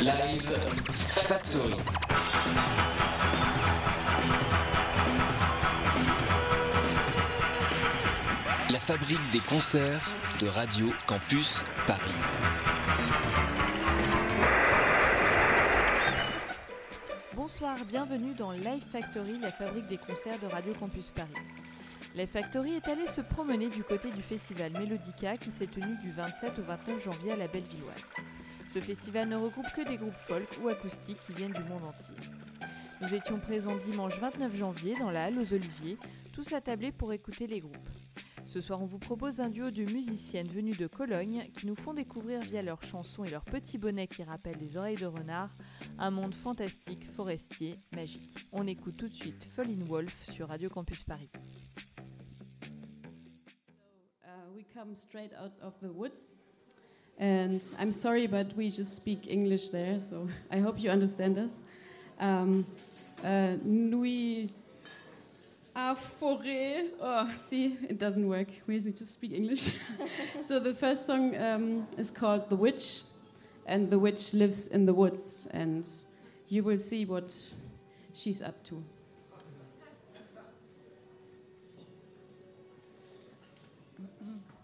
Live Factory. La fabrique des concerts de Radio Campus Paris. Bonsoir, bienvenue dans Live Factory, la fabrique des concerts de Radio Campus Paris. Live Factory est allé se promener du côté du festival Melodica qui s'est tenu du 27 au 29 janvier à la Bellevilloise. Ce festival ne regroupe que des groupes folk ou acoustiques qui viennent du monde entier. Nous étions présents dimanche 29 janvier dans la halle aux Oliviers, tous attablés pour écouter les groupes. Ce soir, on vous propose un duo de musiciennes venues de Cologne qui nous font découvrir via leurs chansons et leurs petits bonnets qui rappellent les oreilles de renard un monde fantastique, forestier, magique. On écoute tout de suite Falling Wolf sur Radio Campus Paris. Uh. And I'm sorry, but we just speak English there, so I hope you understand us. Um, uh, nous à forêt. Oh, see, it doesn't work. We just speak English. so the first song um, is called The Witch, and the witch lives in the woods, and you will see what she's up to. Once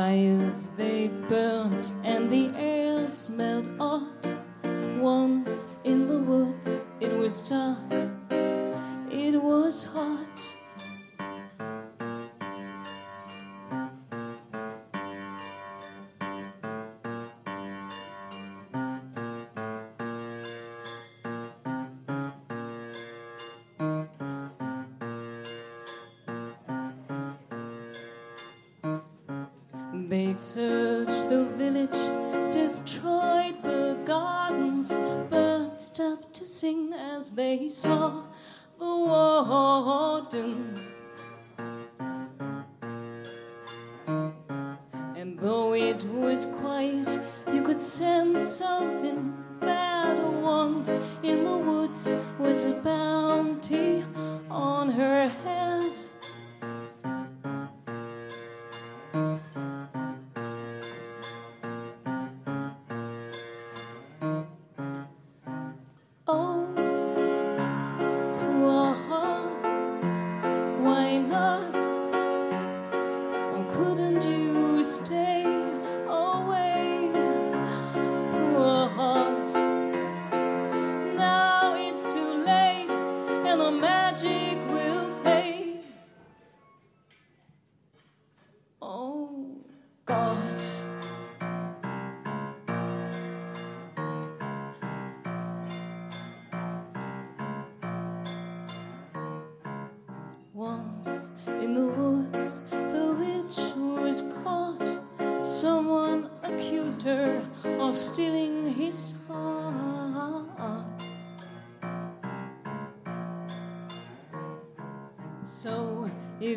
Fires they burnt and the air smelled odd. Once in the woods it was dark,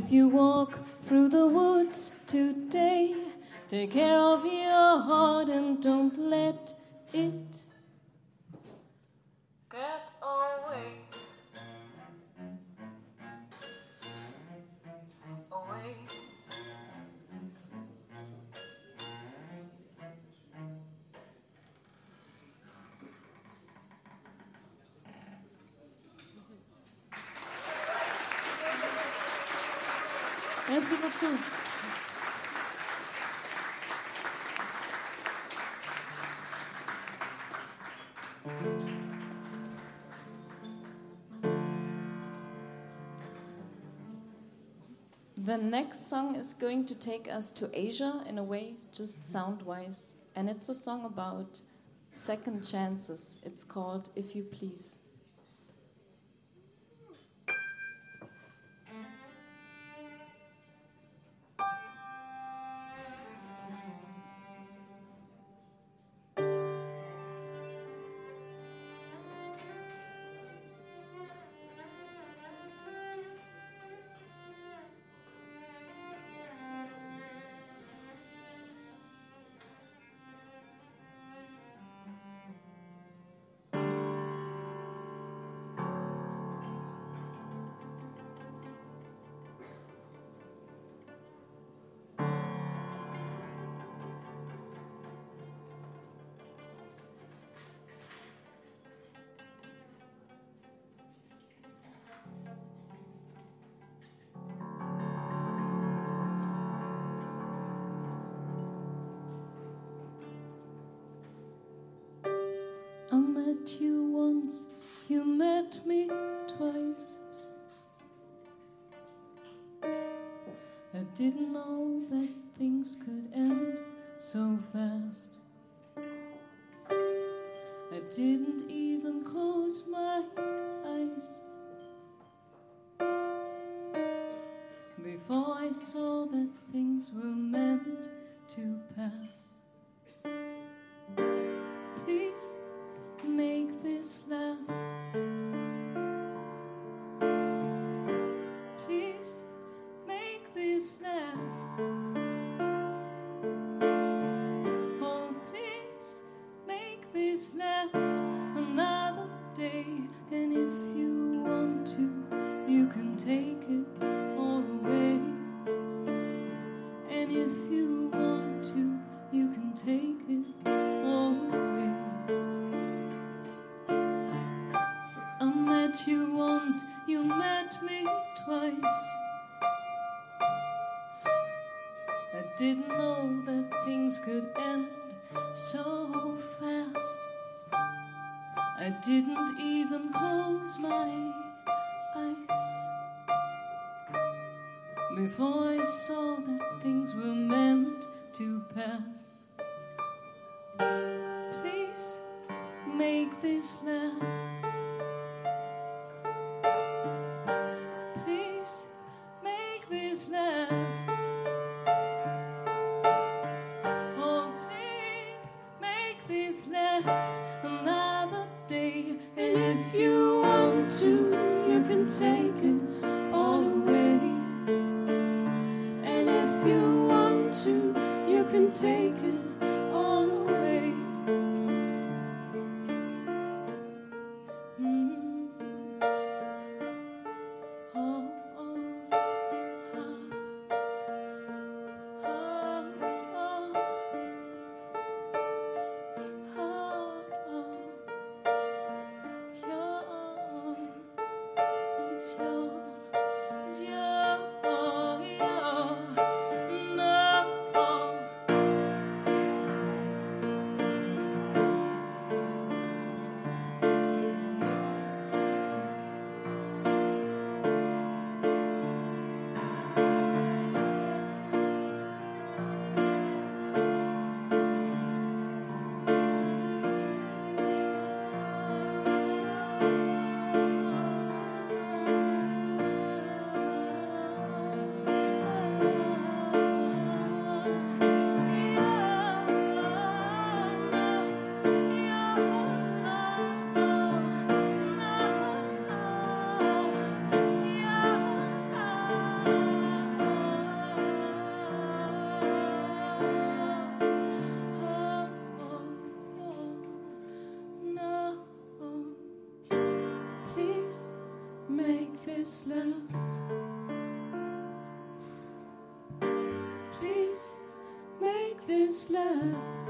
if you walk through the woods today, take care of your heart and The next song is going to take us to Asia in a way, just sound wise. And it's a song about second chances. It's called If You Please. Me twice. I didn't know that things could end so fast. I didn't even close my eyes before I saw before I saw that things were meant to pass. Please make this last. Please make this last. Oh, please make this last another day. And if you want to, you can take this last.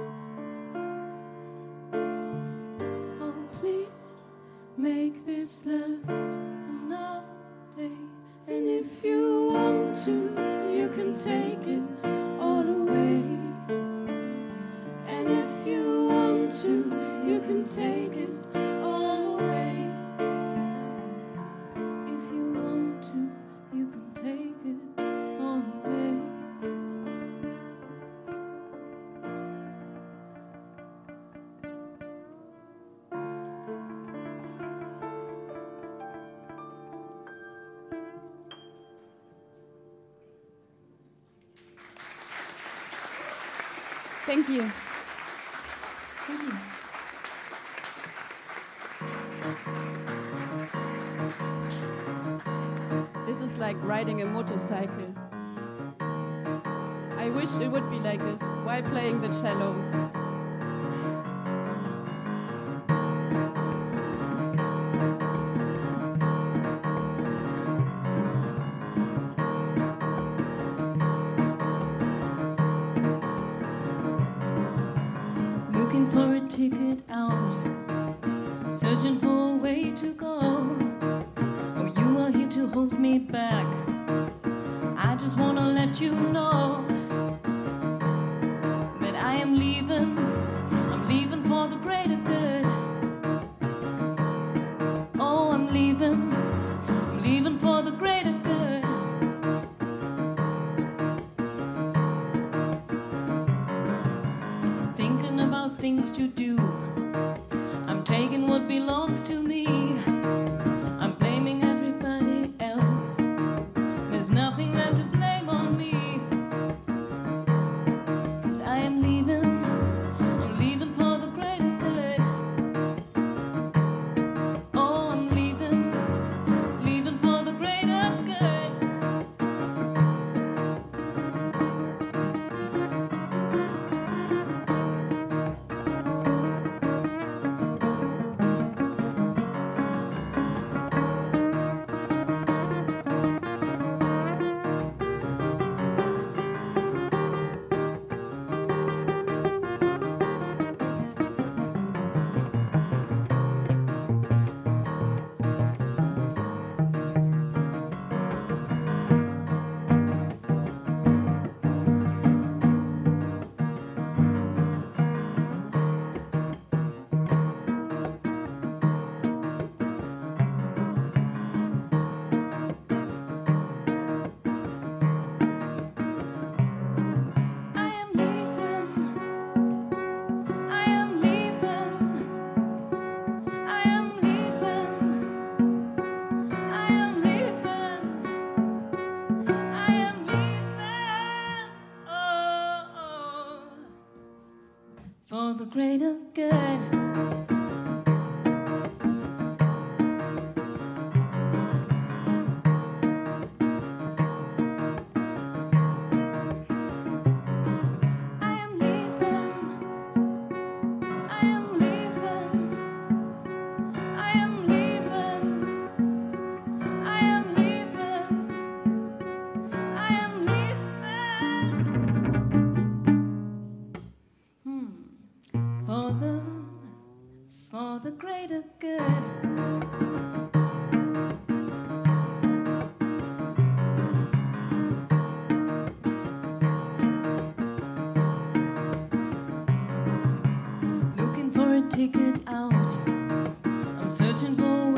Thank you. Thank you. This is like riding a motorcycle. I wish it would be like this while playing the cello. Searching for way to go. Greater ticket out. I'm searching for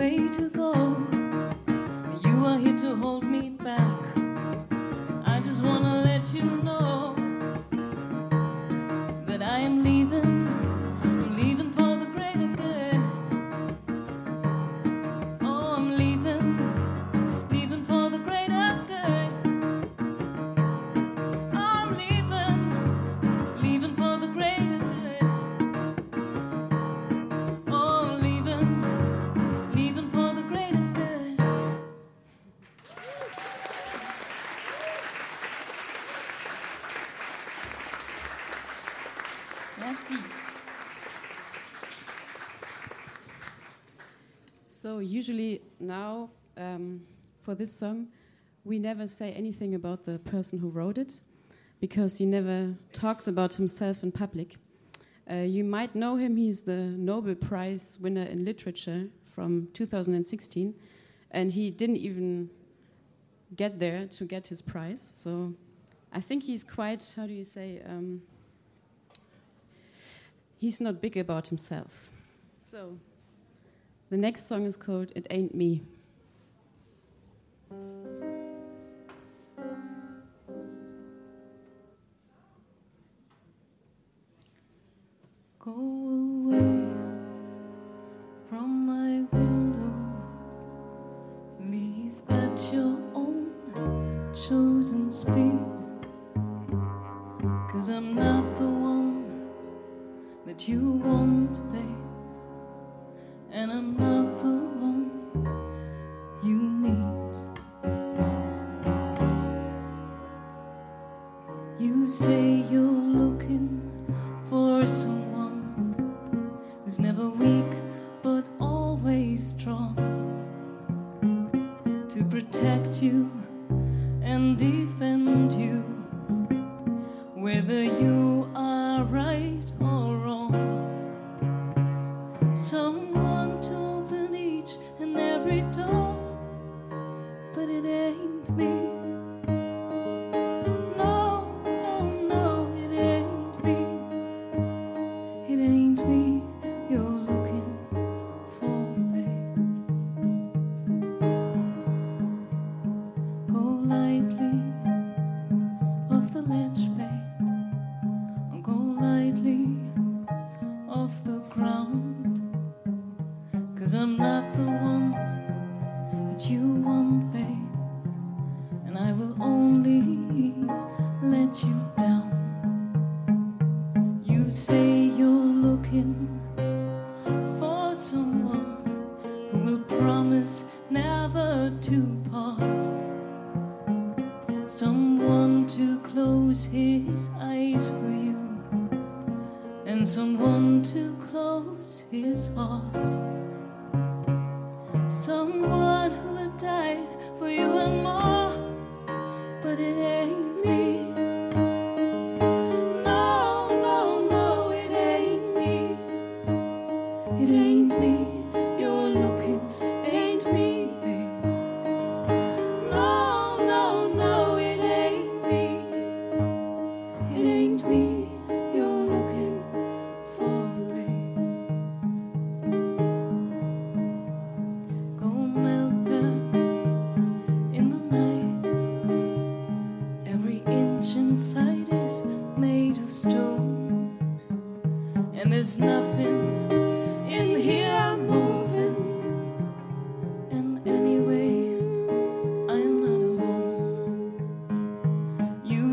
now um, for this song, we never say anything about the person who wrote it because he never talks about himself in public. Uh, you might know him. He's the Nobel Prize winner in literature from 2016, and he didn't even get there to get his prize. So I think he's quite, how do you say, um, he's not big about himself. So the next song is called It Ain't Me.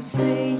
Say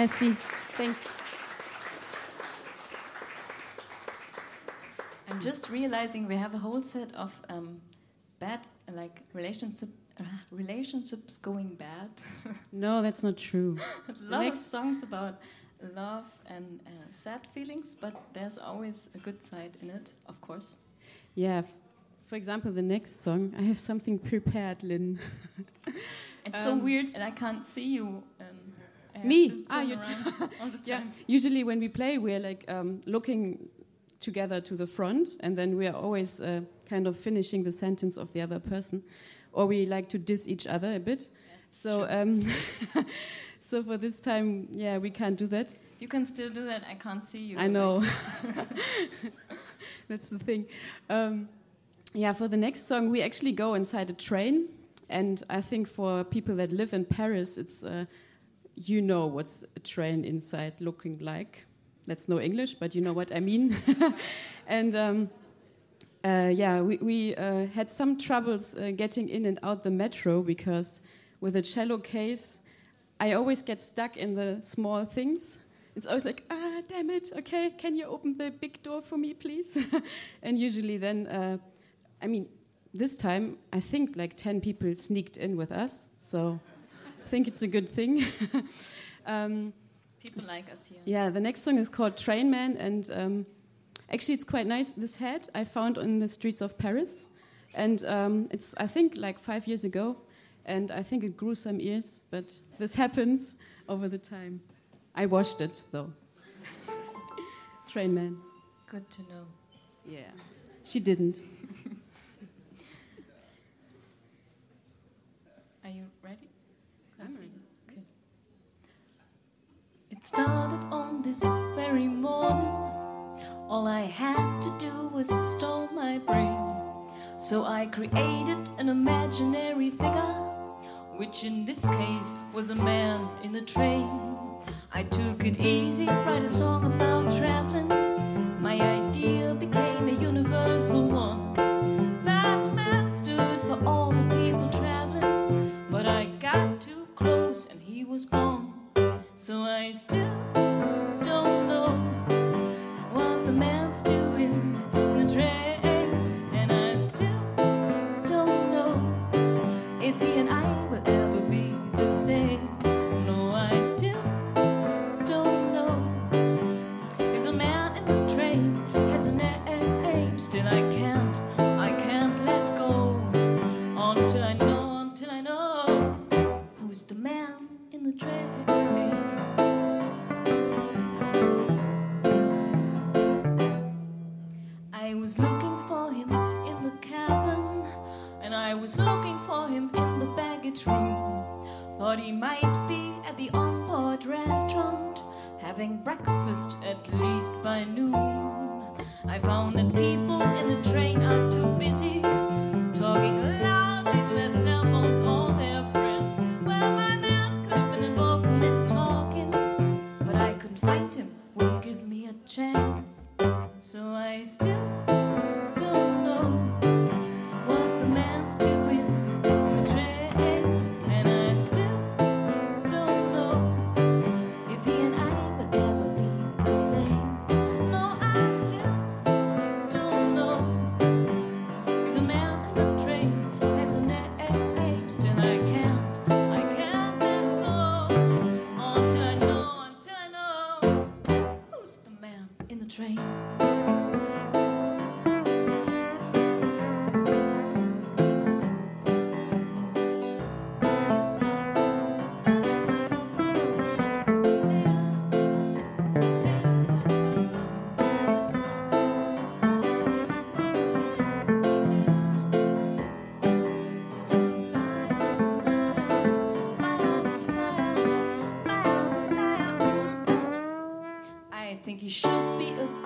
Merci. Thanks. I'm just realizing we have a whole set of um, bad, like relationship uh, relationships going bad. No, that's not true. a lot of songs about love and uh, sad feelings, but there's always a good side in it, of course. Yeah. For example, the next song, I have something prepared, Lynn. It's so Um, weird, and I can't see you. Me? Ah, you Yeah. Usually, when we play, we're like um, looking together to the front, and then we are always uh, kind of finishing the sentence of the other person, or we like to diss each other a bit. So, um, so for this time, yeah, we can't do that. You can still do that. I can't see you. I know. That's the thing. Um, yeah, for the next song, we actually go inside a train and I think for people that live in Paris, it's uh, you know what's a train inside looking like. That's no English, but you know what I mean. and um, uh, yeah, we, we uh, had some troubles uh, getting in and out the metro because with a cello case, I always get stuck in the small things. It's always like, ah, damn it, okay, can you open the big door for me, please? and usually then, uh, I mean, this time, I think like 10 people sneaked in with us, so think it's a good thing. um, People like us here. yeah, the next song is called Train Man, and um, actually, it's quite nice. This hat I found on the streets of Paris, and um, it's I think like five years ago, and I think it grew some ears, but this happens over the time. I washed it though. Train Man. Good to know. Yeah, she didn't. Are you ready? I'm ready. Okay. It started on this very morning. All I had to do was stole my brain. So I created an imaginary figure, which in this case was a man in the train. I took it easy, write a song about traveling. Still I was looking for him in the cabin, and I was looking for him in the baggage room. Thought he might be at the onboard restaurant, having breakfast at least by noon. I found that people in the train are too busy talking think he should be a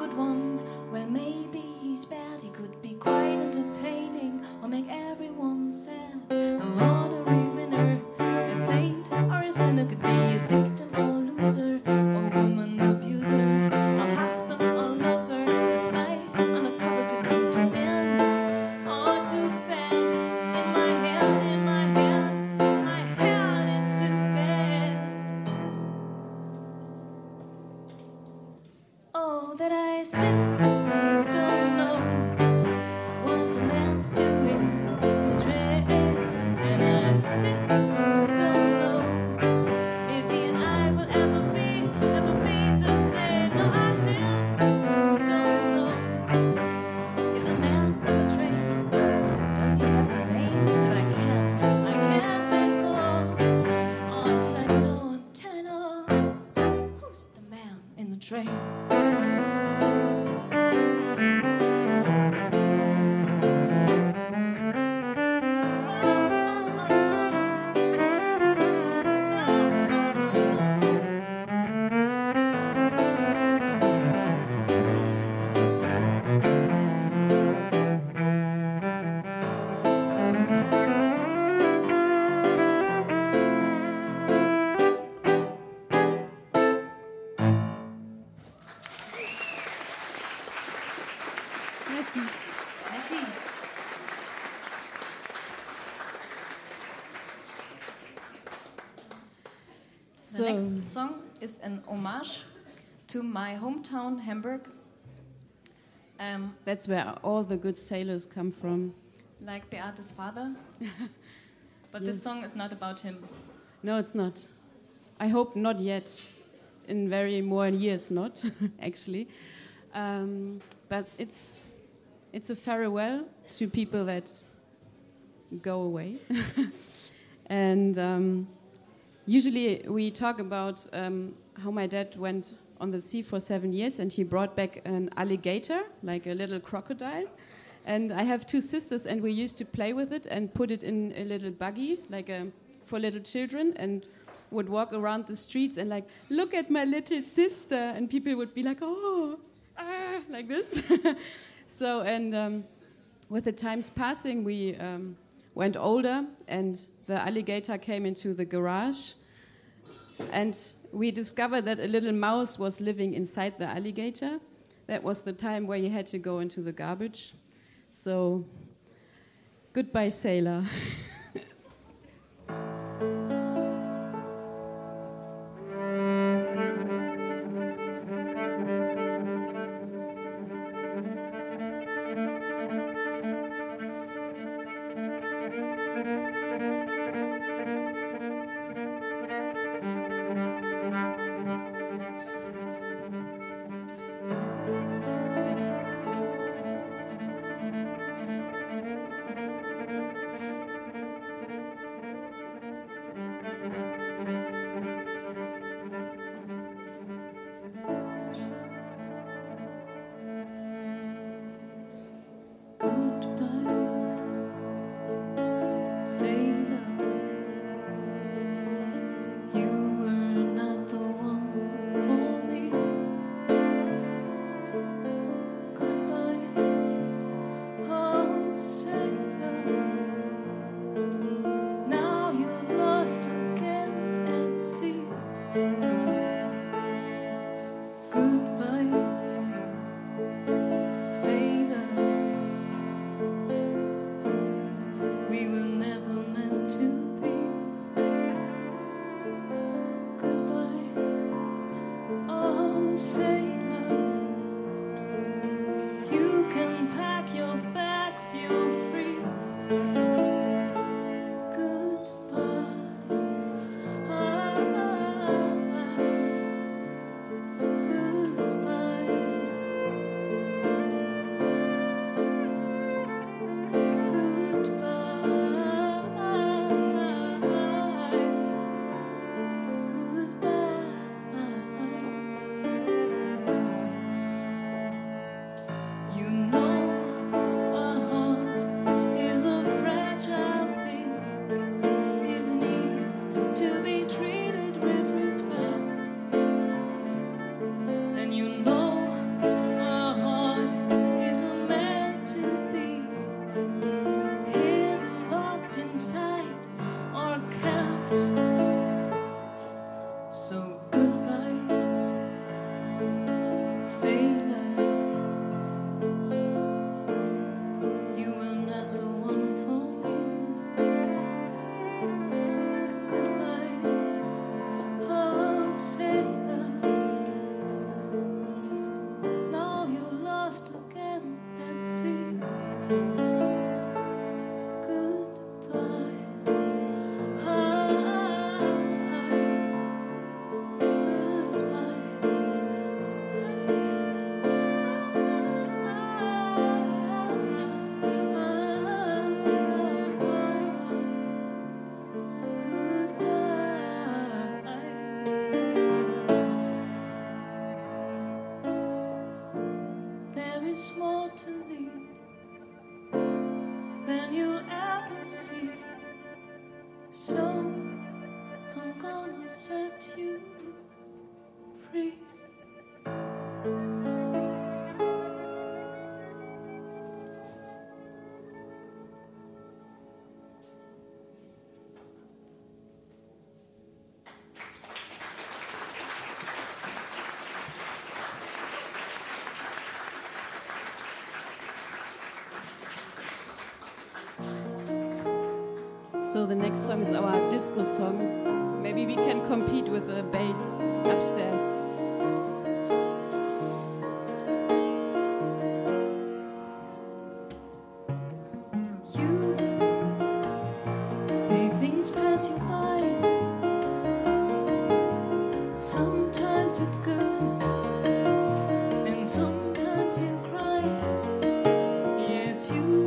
is an homage to my hometown, Hamburg. Um, That's where all the good sailors come from. like Beate's father. but Yes. this song is not about him. No, it's not. I hope not yet. In very more years, not actually. Um, but it's it's a farewell to people that go away. and um, usually we talk about um, how my dad went on the sea for seven years and he brought back an alligator, like a little crocodile. And I have two sisters, and we used to play with it and put it in a little buggy, like a, for little children, and would walk around the streets and like, look at my little sister, and people would be like, oh, ah, like this. so, and um, with the times passing, we um, went older, and the alligator came into the garage, and we discovered that a little mouse was living inside the alligator. That was the time where you had to go into the garbage. So, goodbye, sailor. sea. Goodbye, So the next song is our disco song. Maybe we can compete with the bass upstairs. You see things pass you by. Sometimes it's good, and sometimes you cry. Yes, you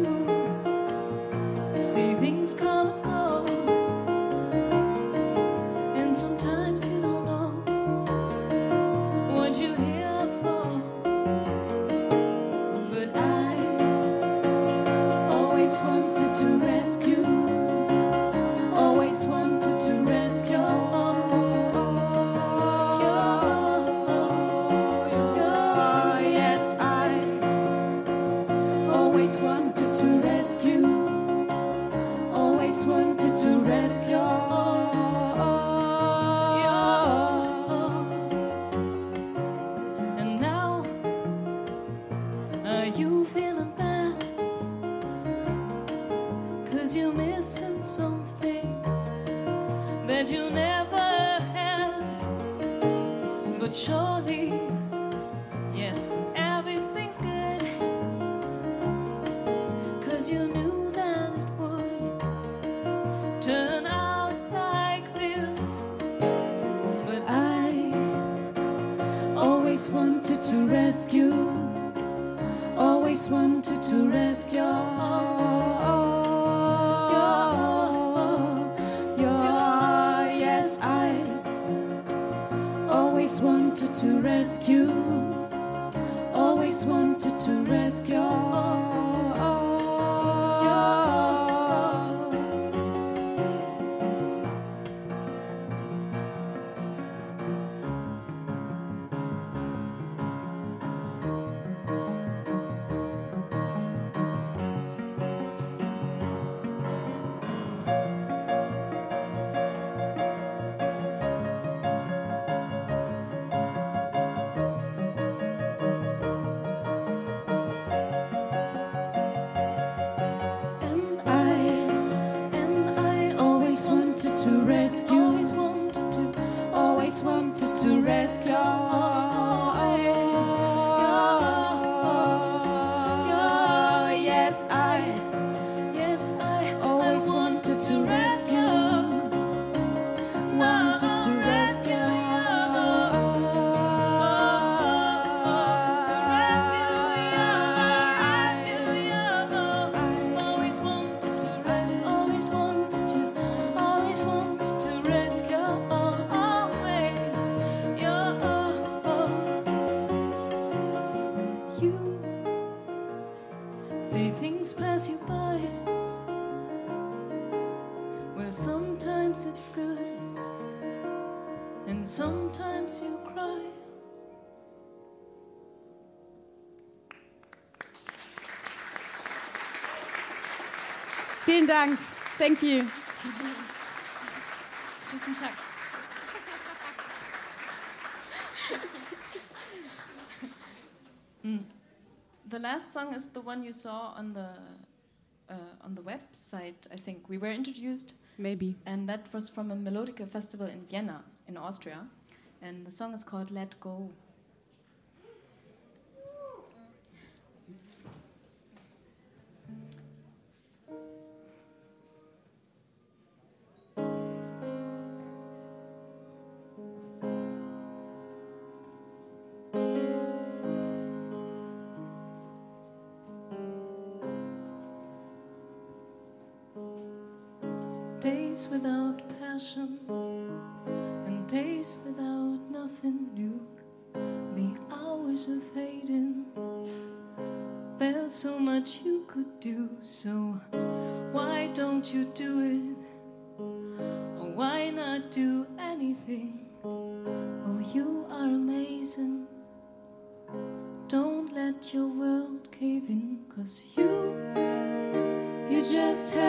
wanted to rescue, always wanted to rescue. See things pass you by. Well, sometimes it's good, and sometimes you cry. Vielen Dank. Thank you. Tusen tack. The last song is the one you saw on the uh, on the website. I think we were introduced, Maybe. and that was from a Melodica festival in Vienna, in Austria, and the song is called "Let Go." You do it? Or why not do anything? Oh, you are amazing. Don't let your world cave in, cause you. You just have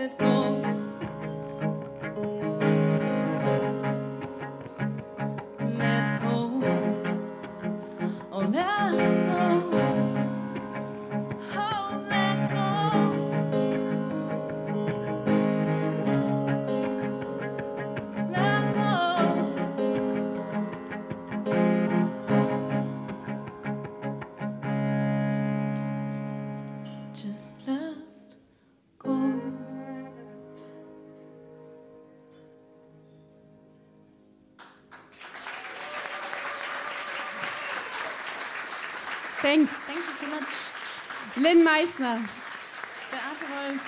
let go. Lynn Meissner. Beate Wolf.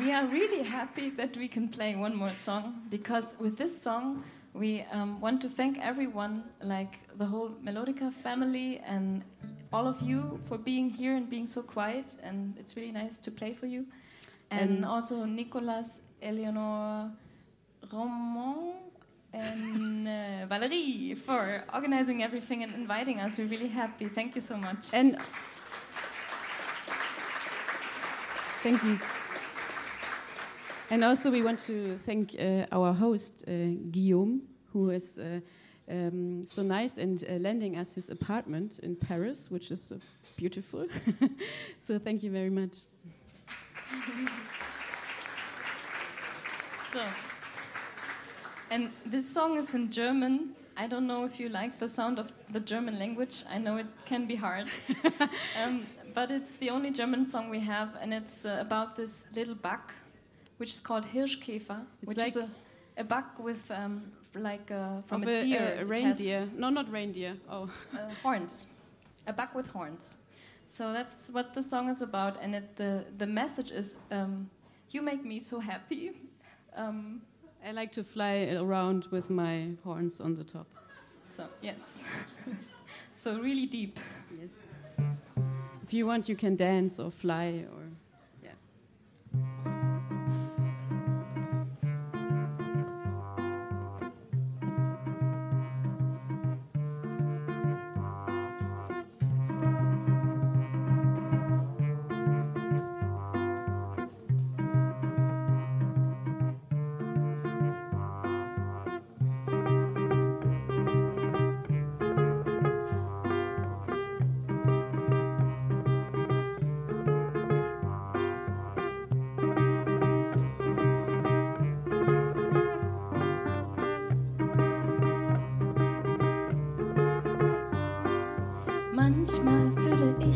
We are really happy that we can play one more song because with this song we um, want to thank everyone, like the whole Melodica family and all of you for being here and being so quiet. And it's really nice to play for you. And, And- also Nicolas, Eleanor, Roman, and uh, Valerie for organizing everything and inviting us. We're really happy. Thank you so much. And thank you. And also, we want to thank uh, our host, uh, Guillaume, who is uh, um, so nice and uh, lending us his apartment in Paris, which is beautiful. so, thank you very much. So, and this song is in German. I don't know if you like the sound of the German language. I know it can be hard. um, but it's the only German song we have, and it's uh, about this little bug, which is called Hirschkäfer, It's which is a, a bug with um, like uh, from Of a, deer. a, reindeer. No, not reindeer. Oh. uh, horns, a bug with horns. So that's what the song is about, and it, the the message is, um, "You make me so happy." Um, I like to fly around with my horns on the top. so yes, so really deep. Yes. If you want, you can dance or fly or.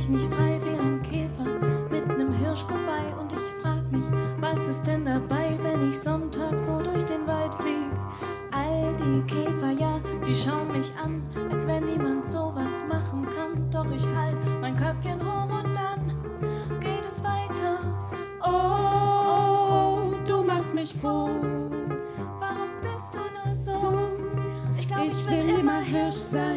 Ich mich frei wie ein Käfer mit nem Hirschgeweih und ich frag mich, was ist denn dabei, wenn ich sonntags so durch den Wald flieg? All die Käfer, ja, die schauen mich an, als wenn niemand sowas machen kann. Doch ich halt mein Köpfchen hoch und dann geht es weiter. Oh, du machst mich froh. Warum bist du nur so? Ich glaub, Ich will immer Hirsch sein.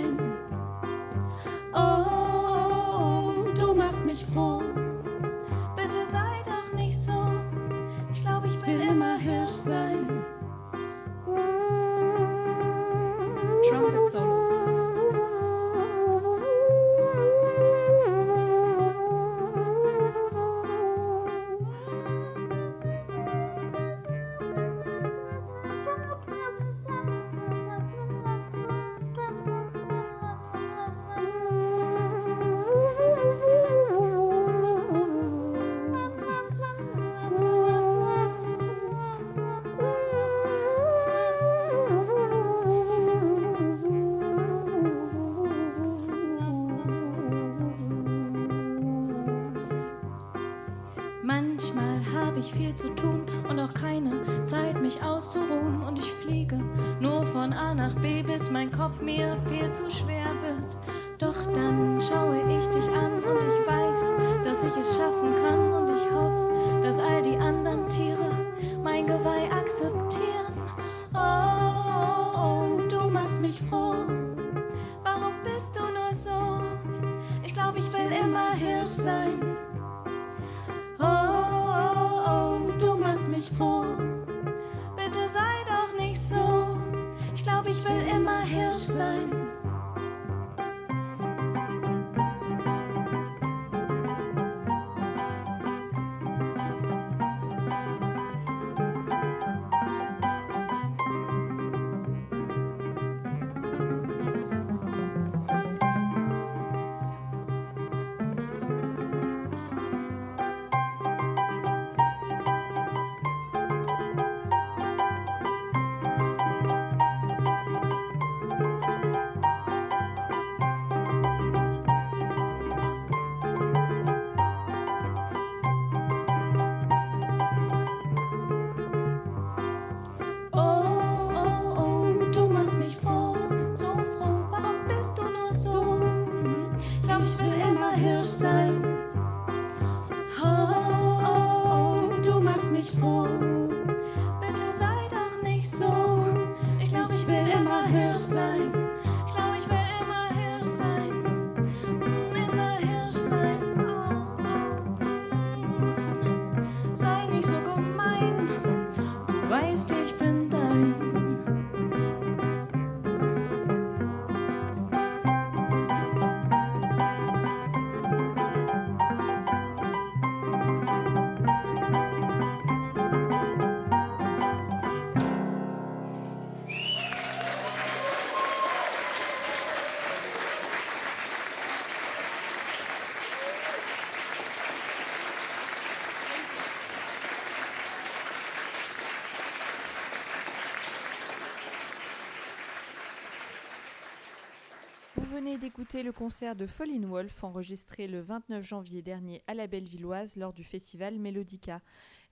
D'écouter le concert de Falling Wolf enregistré le 29 janvier dernier à la Bellevilloise lors du festival Mélodica.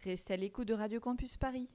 Restez à l'écoute de Radio Campus Paris.